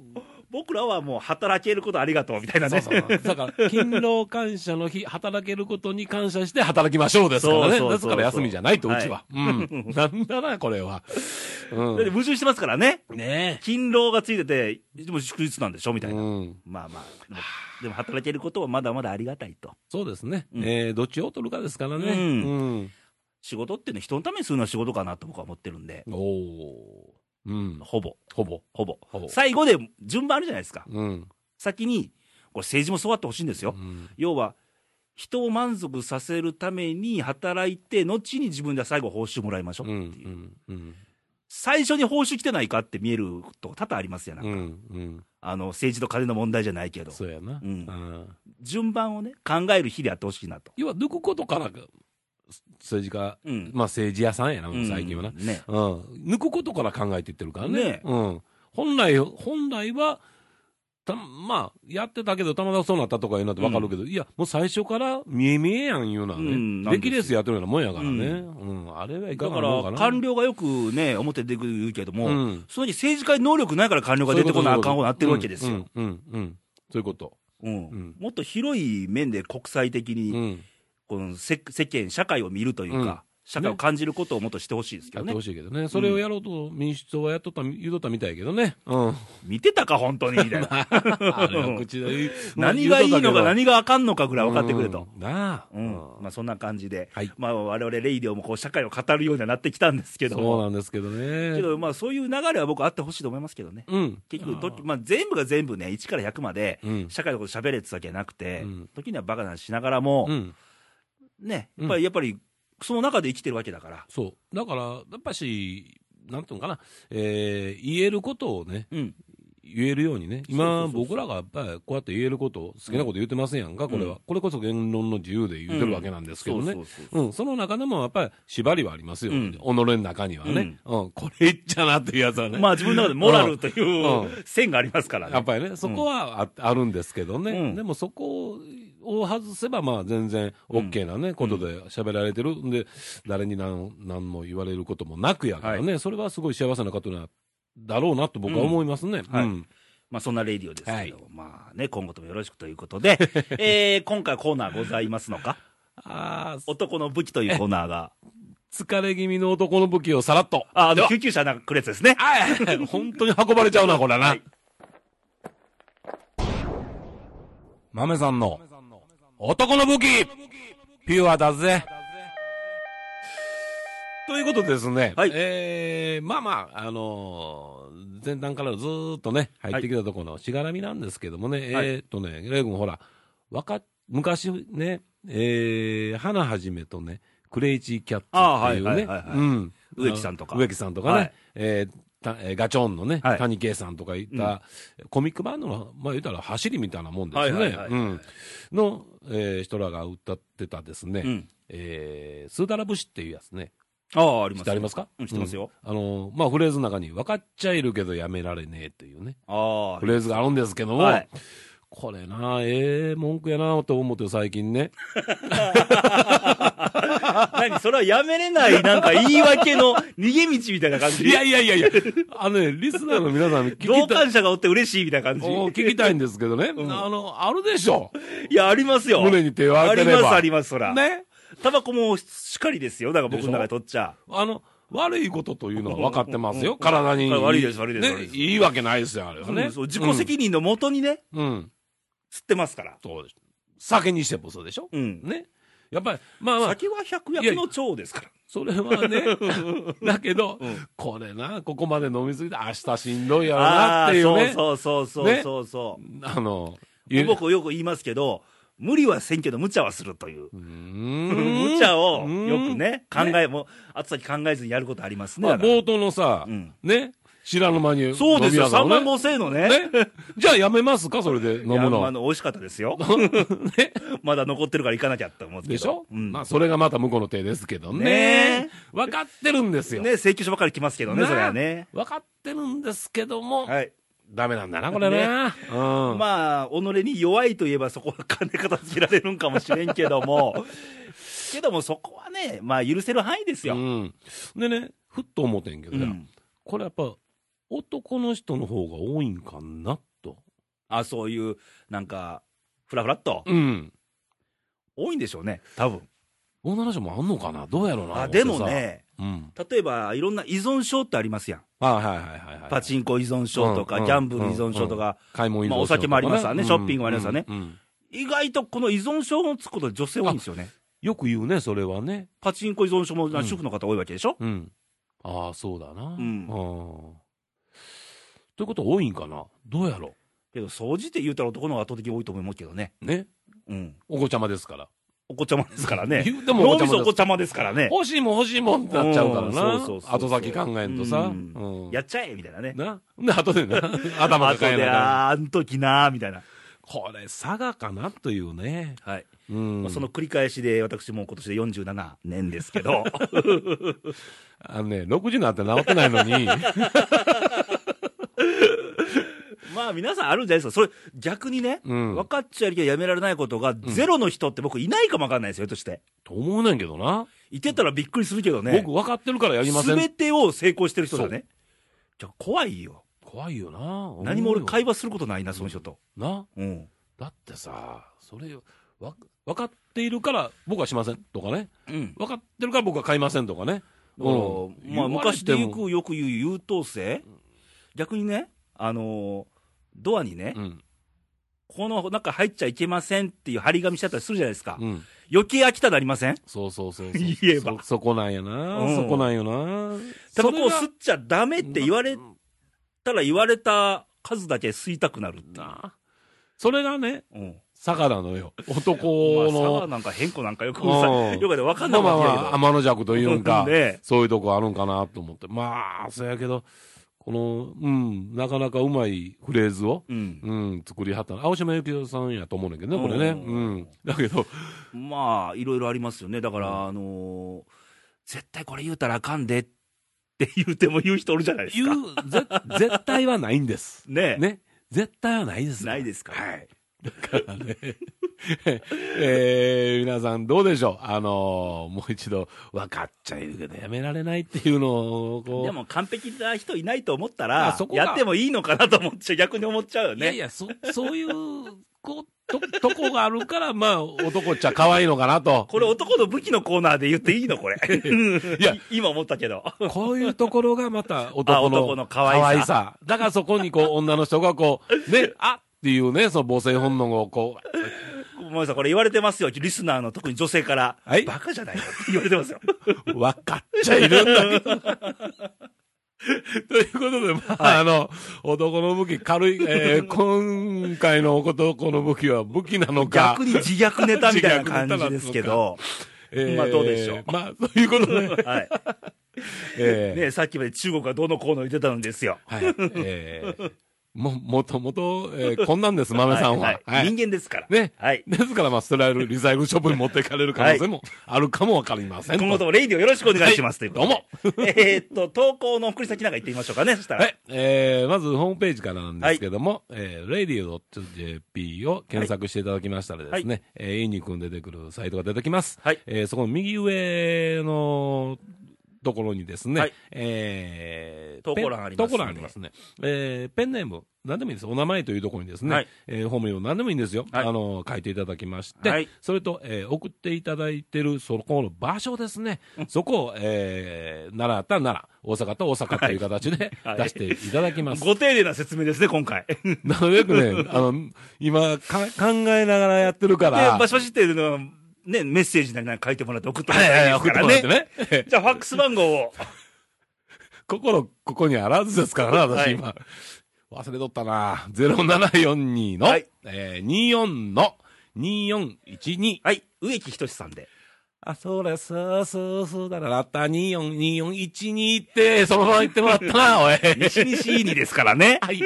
僕らはもう働けることありがとうみたいなね。そうそうだから、勤労感謝の日、働けることに感謝して働きましょうですからね。そうそうそうそうですから休みじゃないと、うちは。はいうん。なんだな、これは。うんだって矛盾してますからね。ね勤労がついてて、でも祝日なんでしょみたえ。いうな。ん。まあまあ、でも、でも働いていることはまだまだありがたいと。そうですね。うんえーどっちを取るかですからね。うんうん。仕事ってね、人のためにするのは仕事かなと僕は思ってるんで、おお。うん。ほぼ、ほぼ。ほぼ。ほぼ。最後で順番あるじゃないですか。うん。先に、これ政治もそうあってほしいんですよ。うん要は、人を満足させるために働いて、後に自分で最後報酬もらいましょううん。うっていう。ん。うん。最初に報酬来てないかって見えると多々ありますよ、なんか。うん。うん。あの、政治と金の問題じゃないけど。そうやな。うんうん順番をね、考える日であってほしいなと。要は、抜くことから、政治家、うん。まあ政治屋さんやな、最近はな。ね。うん。抜くことから考えていってるからね。ねうん。本来、本来は、たまあ、やってたけど、たまたまそうなったとかいうのってわかるけど、いや、もう最初から見え見えやんいうのはね、うんなです歴レースやってるようなもんやからね。うん。あれはいかだかなもんから。官僚がよくね、表で出てくる言うけども、うんその時政治家に能力ないから官僚が出てこなあかんことになってるわけですよ。そういうこと。うんもっと広い面で国際的に、この世世間、社会を見るというか、うん社会を感じることをもっとしてほしいですけどねやってほ。しいけどね。それをやろうと民主党はやっとった、言うとったみたいやけどね。うん。見てたか、本当に、みたいな。*laughs* *laughs* 何がいいのか何があかんのかぐらい分かってくれと。うんなあ。うんまあ、そんな感じで、はいまあ、我々レイディオもこう社会を語るようにはなってきたんですけどそうも、なんですけどね。けどまあ、そういう流れは僕、あってほしいと思いますけどね。うん。結局と、まあ、全部が全部ね、1から100まで、うん。社会のこと喋れってわけじゃなくて、うん時にはバカなしながらも、うん。ね、やっぱり、やっぱり、その中で生きてるわけだから。そう。だから、やっぱし、なんていうのかな、えー言えることをね、うん。言えるようにね、今、僕らがやっぱりこうやって言えること、好きなこと言ってませんやんか、これは。これこそ言論の自由で言ってるわけなんですけどね。その中でもやっぱり縛りはありますよ、うん。己の中にはね、うん。これ言っちゃなっていうやつはね、まあ、自分の中でモラルといううん。線がありますからね。やっぱりね、そこはあ,、あるんですけどね、うん。でもそこを外せば、まあ全然 OK なね、ことで喋られてる、んで、誰に何何も言われることもなくやからね、それはすごい幸せなことなだろうなと僕は思いますね。はい。うん。まあ、そんなレイディオですけど、はい。まあね、今後ともよろしくということで、えー、今回コーナーございますのか？ああ、男の武器というコーナーが。疲れ気味の男の武器をさらっと。あ、では救急車なんか来るやつですね。あい。本当に運ばれちゃうな、これな。はい。豆さんの男の武器。ピュアだぜ。ということでですね、はい。えー、まあまあ、あのー前段からずーっとね、入ってきたところのしがらみなんですけどもね、はい。えーっとね、レイ君ほら、わか、昔ね、えー、花はじめとね、クレイジーキャッツっていうね、はいはいはいはいうん。植木さんとか。植木さんとかね、はい。えーたえーガチョーンのね、はい谷圭さんとかいった、コミックバンドの、まあ言ったら走りみたいなもんですね。の、えー人らが歌ってたですね、うん。えースーダラ節っていうやつね。ああ、あります。ありますか？うん、知ってますよ。うんあのーまあフレーズの中に、分かっちゃいるけどやめられねえっていうね、ああ。フレーズがあるんですけども、はいこれな、ええ文句やなと思って最近ね。*laughs* *laughs* 何それはやめれない、なんか言い訳の逃げ道みたいな感じ？いやいやいやいや、あのね、リスナーの皆さん聞き同たい。感者がおって嬉しいみたいな感じ。お聞きたいんですけどね、あの、あるでしょ。いや、ありますよ。胸に手を当てれば。あります、あります、そら。ね。タバコもしっかりですよ。だから僕の中で取っちゃ。あの、悪いことというのは分かってますよ。体に。悪いです悪いですねいいわけないですよ、あれはね。うんそう自己責任のもとにね、うん。うん。吸ってますから。そうです。酒にしてもそうでしょうん。ね。やっぱり、まあまあ、酒は百薬の長ですから。それはね、*laughs* だけど、うんこれな、ここまで飲みすぎて明日しんどいやろなっていうね。そうそうそうそうそうそう。あの、僕よく言いますけど、無理はせんけど無茶はするという。う無茶をよくうんね、考え、もう、後先考えずにやることありますね。まあ、冒頭のさ、うんね、知らぬ間にそうですよ、3ね万5千円のね。ね。じゃあやめますかそれで *laughs* 飲むの。あの、美味しかったですよ。*laughs* *laughs* ね。まだ残ってるから行かなきゃって思うんでしょ、うん。まあ、それがまた向こうの手ですけどね。ね分かってるんですよ。ね、請求書ばっかり来ますけどね、それはね。分かってるんですけども、はい。ダメなんだな、これな。うん。まあ、己に弱いといえばそこは金片付けられるんかもしれんけども、けどもそこはね、まあ許せる範囲ですよ。うん。でね、ふっと思ってんけどね、うんこれやっぱ、男の人の方が多いんかな、と。あ、そういう、なんか、ふらふらっと、うん。多いんでしょうね、多分。女の人もあんのかな？どうやろうな。あ、でも。ね、うん。例えばいろんな依存症ってありますやん。あはいはいはいはい。パチンコ依存症とか、うんギャンブル依存症とか、買い物依存症とかねまあお酒もありますわねうんショッピングもありますわねうんうん意外とこの依存症のつくことで女性多いんですよね。よく言うね、それはね。パチンコ依存症もん主婦の方多いわけでしょ、うん。ああ、そうだな。うんあーということ多いんかな？どうやろ？けど、掃除って言うたら男の方が圧倒的に多いと思いますけどね。うね？うん。お子ちゃまですから。お子ちゃまですからね。言うても脳お子ちゃまですみそお子ちゃまですからね。欲しいもん欲しいもんってなっちゃうからうんな。そうそうそうそう後先考えんとさ。うんうんやっちゃえみたいなね。な？で、後でな。*laughs* 頭が後で、変えながら。あーあん時なーみたいな。これ、佐賀かなというね。はい。うん。まあその繰り返しで、私も今年で47年ですけど、*laughs* あのね、60になって治ってないのに、*laughs* *laughs* まあ皆さんあるんじゃないですか。それ、逆にね、うん分かっちゃいけどやめられないことが、ゼロの人って僕いないかもわかんないですよ、として。と思うねんけどな。いてたらびっくりするけどね。僕分かってるからやりませすべん。てを成功してる人だね。じゃあ怖いよ。怖いよな。何も俺会話することないな、その人と。な？うん。だってさ、それ、わ、分かっているから僕はしませんとかね。うん。分かってるから僕は買いませんとかね。うんまあ昔でよくよく言う優等生、逆にね、あのードアにね、れてもこの中入っちゃいけませんっていう張り紙してたりするじゃないですか。うん。うん。余計飽きたなりません？そうそうそうそう。*laughs* 言えばそ。そこなんやな。うんそこなんよな。タバコを吸っちゃダメって言われたら言われた数だけ吸いたくなるっていう。なそれがね、うん。なのよ。男まあ、サワの。なんか変更なんかよくうんさ、よくわかんなまあまあまあ。天の弱というんか、ねそういうとこあるんかなと思って。まあ、そうやけど、この、うん、なかなかうまいフレーズを、うん。うん、作りはったの青島由紀夫さんやと思うねんだけどね、これね。ううんん。だけど、まあ、いろいろありますよね。だから、うんあのー絶対これ言うたらあかんでって言うても言う人おるじゃないですか。言う、ぜ、絶対はないんです。*laughs* ねね。絶対はないです。ないですからはい。だからね、*laughs* えー、皆さんどうでしょう？あのーもう一度、分かっちゃいるけどやめられないっていうのを、こう。でも完璧な人いないと思ったあらやってもいいのかなと思っちゃう、逆に思っちゃうよね。いやいや、そ、そういう、こう、と、とこがあるから、まあ、男っちゃ可愛いのかなと。これ男の武器のコーナーで言っていいの？これ。いや *laughs* 今思ったけど。こういうところがまたあ男の *laughs* 男の可愛さだからそこにこう女の人がこう、ね、あっていうね、その母性本能をこごめんなさい、これ言われてますよ。リスナーの特に女性から。はいバカじゃないかって言われてますよ。う、分かっちゃいるんだけど。*laughs* ということで、まあ、あの、男の武器、軽い、えー、*laughs* 今回の男の武器は武器なのか。逆に自虐ネタみたいな感じですけど。えーまあどうでしょうまあ、ということで、はい。*laughs* えーねさっきまで中国がどうのこうの言ってたんですよ。はい。えー、も、もともと、えー、*laughs* こんなんです、豆さんは。はいはい人間ですから。ね。はい。ですから、まあ、捨てられるリサイクルショップに持っていかれる可能性もあるかもわかりませんと。今後ともレイディをよろしくお願いします。ということで。どうも。えーっと、投稿の送り先なんか言ってみましょうかね。そしたら。はい。えー、まずホームページからなんですけども、えー、radio.jp を検索していただきましたらですね、えー、インにくん出てくるサイトが出てきます。はいえー、そこの右上のところにですね、はいえー、投稿欄ありますんで投稿欄ありますね。えー、ペンネーム、何でもいいです。お名前というところにですね、はいえー、本名何でもいいんですよ。はいあの、書いていただきまして、はいそれと、えー、送っていただいてるそこの場所ですね。そこを、えー、奈良と奈良、大阪と大阪という形で *laughs* はい出していただきます。ご丁寧な説明ですね、今回。で、*laughs* なのでよくね、あの、今か、考えながらやってるから、バシバシっていうのは、ね、メッセージなりなんか書いてもらって送ってもはいはいはい、ら送ったらいらね。ね。じゃあ、ファックス番号を。*laughs* 心、ここにあらずですからな、はい私今。忘れとったな。0742の、はいえー、24の2412。はい、植木仁さんで。あ、それ、そうそうそうだららった、242412って、そのまま言ってもらったな、*laughs* おい。西西2ですからね。*laughs* はい。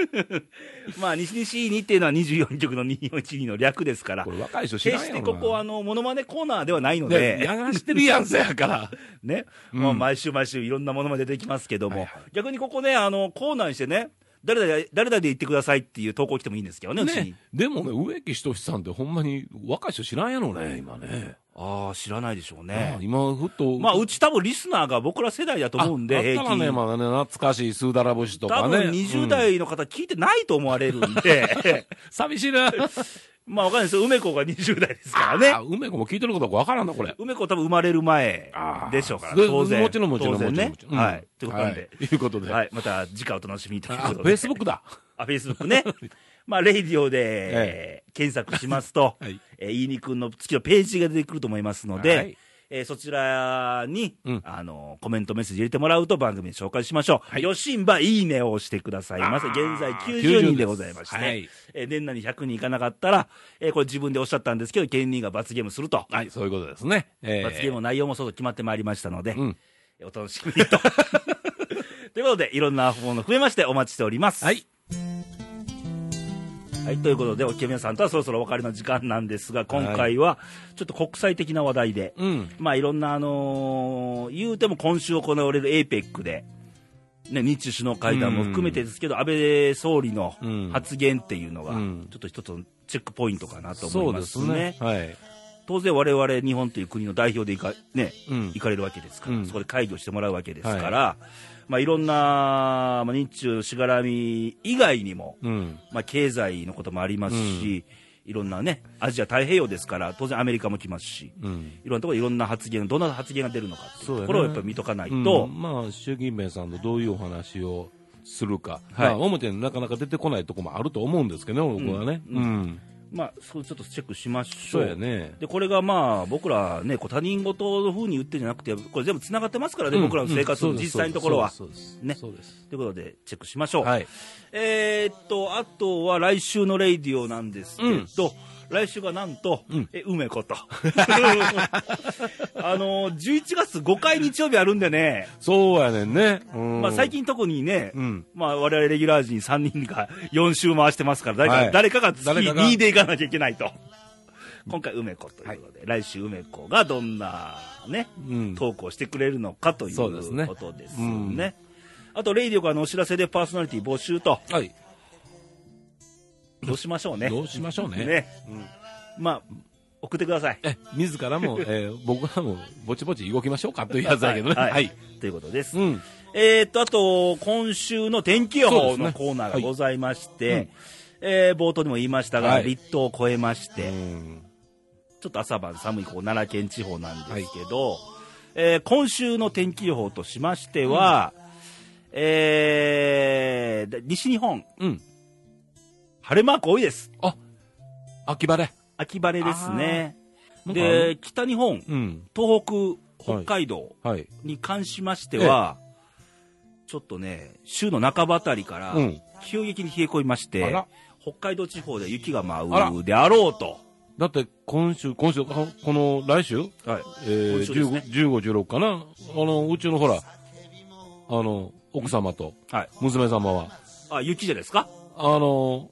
まあ、西西2っていうのは24曲の2412の略ですからこ。れ若い人知ら決んやろな。してここは、あの、モノマネコーナーではないので、で、やがしてるやんせやから。*laughs* ね、うんまあ、毎週毎週いろんなものまで出てきますけども、はいはい逆にここね、あの、コーナーにしてね、誰々、誰々で言ってくださいっていう投稿来てもいいんですけどね、ね。。でもね、植木仁さんってほんまに若い人知らんやろね、今ね。ああ、知らないでしょうあね。今、ふっと。まあ、うち多分リスナーが僕ら世代だと思うんで、平均。まだね、懐かしいスーダラ節とかね。多分20代の方聞いてないと思われるんで、寂しいな。*laughs* まあわかんないですよ。梅子が20代ですからあね。梅子も聞いてることかわからんな、これ。梅子多分生まれる前でしょうから、で当然。もちろんもちろんもちろんもち。ろんはい。ということなんで。はいいうことで。はい。また次回お楽しみということで。ェイスブックだ。あ、フェイスブックね。*laughs* まあ、レイディオで、ええー検索しますと、*laughs* はいえー、いいにくんの月のページが出てくると思いますので、はいえーそちらに、うんあの、コメントメッセージ入れてもらうと番組で紹介しましょう。はいよしんばいいねを押してくださいませ。現在90人でございまして、はいえー年内に100人いかなかったら、えーこれ自分でおっしゃったんですけど、県人が罰ゲームすると。はい、そういうことですね。えー罰ゲームの内容もそうと決まってまいりましたので、うん。お楽しみにと。*laughs* ということで、いろんなもの増えましてお待ちしております。はい。はい、ということで、おき皆さんとはそろそろお別れの時間なんですが、今回はちょっと国際的な話題で、うん。まあいろんな、あのー言うても今週行われる APEC で、ね、日中首脳会談も含めてですけど、安倍総理のうん発言っていうのが、うんちょっと一つのチェックポイントかなと思いますすねね。。はい。当然我々日本という国の代表で行か,、ねうん。行かれるわけですから、うん。そこで会議をしてもらうわけですから、い。まあ、いろんな、まあ、日中しがらみ以外にも、うん。まあ、経済のこともありますし、いろんなね、アジア太平洋ですから、当然アメリカも来ますし、うん。いろんなところでいろんな発言、どんな発言が出るのかっていうところをやっぱり見とかないと、うん。まあ、習近平さんとどういうお話をするか、はい。まあ、表になかなか出てこないとこもあると思うんですけどね、僕はね。ううんん。まあ、それちょっとチェックしましょそうね。でこれがまあ僕らね、こう他人事のふうに言ってるんじゃなくて、これ全部つながってますからね、うん僕らの生活のうん実際のところは。そうです。ねそうです。ということで、チェックしましょう。はい。えーっと、あとは来週のレイディオなんですけど、来週がなんと、うん。え、梅子と。*laughs* あの、11月5回日曜日あるんでね、そうやねんね。うん。まあ最近特にね、うん。まあ我々レギュラー陣3人が4週回してますから、誰か,、はい。誰かが月誰かが。2で行かなきゃいけないと。今回梅子ということで、来週梅子がどんなね、うん。トークをしてくれるのかというそうですね。ことですうん。ね。あと、レイディオからのお知らせでパーソナリティ募集と、はい。*laughs* どうしましょうね。どうしましょうね。ね。うんまあ、送ってください。え、自らも、*laughs* えー僕らもぼちぼち動きましょうかというやつだけどね。はいはい。ということです。うん。えーっと、あと、今週の天気予報のコーナーがございまして、はいうんえー冒頭にも言いましたが、はい立冬を超えまして、うんちょっと朝晩寒いこう奈良県地方なんですけど、えー今週の天気予報としましては、えーで西日本、うん。晴れマーク多いです。あ、秋晴れ。秋晴れですね。で、北日本、うん。東北、北海道はい。に関しましては、ちょっとね、週の半ばあたりからうん、急激に冷え込みまして、あら北海道地方で雪が舞うであろうと。だって、今週、今週、あこの来週？はい。えー、ね15、15 16かな？あの、うちのほら、あの、奥様とはい。娘様は、あ、雪じゃないですか？あの、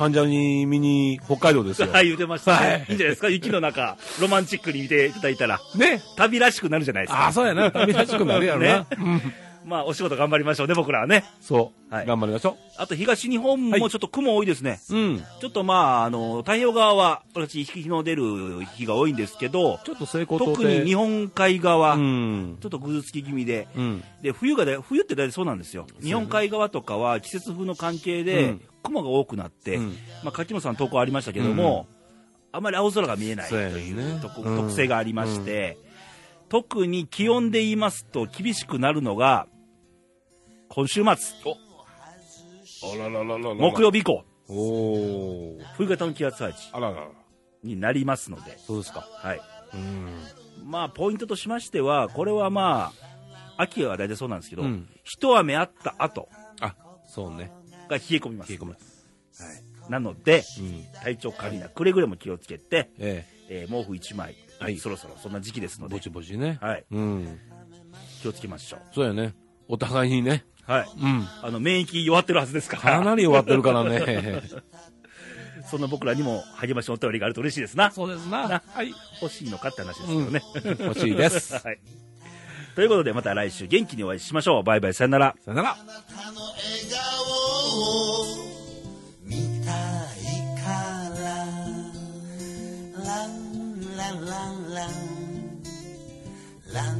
患者に見に北海道ですよ。*laughs* はい、言ってましたね。はいいいんじゃないですか雪の中、ロマンチックに見ていただいたら、ね。旅らしくなるじゃないですか。ああ、そうやな。旅らしくなるやろな。ねうんまあ、お仕事頑張りましょうね、僕らはね。そう。はい頑張りましょあと、東日本もちょっと雲多いですね。う。うん。ちょっとまあ、あの、太平洋側は、私、日の出る日が多いんですけど、ちょっと成功と特に日本海側、うん。ちょっとぐずつき気味で、うん。で冬がだ冬って大体そうなんですよ、日本海側とかは季節風の関係で、うん雲が多くなって、うんまあ、柿本さんの投稿ありましたけども、あまり青空が見えないというね特性がありまして、特に気温で言いますと、厳しくなるのが、今週末、あららららら木曜日以降、おおー。冬型の気圧配置あららら。になりますので、そうですか。はいうん。まあ、ポイントとしましては、これはまあ、秋は大体そうなんですけど、うん一雨あった後あ、そうね。が冷え込みます。冷え込む。なので、うん。体調管理なくれぐれも気をつけて、ええー毛布1枚、はいそろそろそんな時期ですえ。のでぼちぼちね。はい、うん。気をつけましょう、そうやね。お互いにね。はい。うん。あの、免疫弱ってるはずですから。かなり弱ってるからね。*laughs* そんな僕らにも励ましのお便りがあると嬉しいですな。そうですな。なはい。欲しいのかって話ですけどね。うん、欲しいです。*laughs* はい。ということで、また来週元気にお会いしましょう。バイバイ、さよなら。さよなら。あなたの笑顔を見たいから。ランランランラン。ラン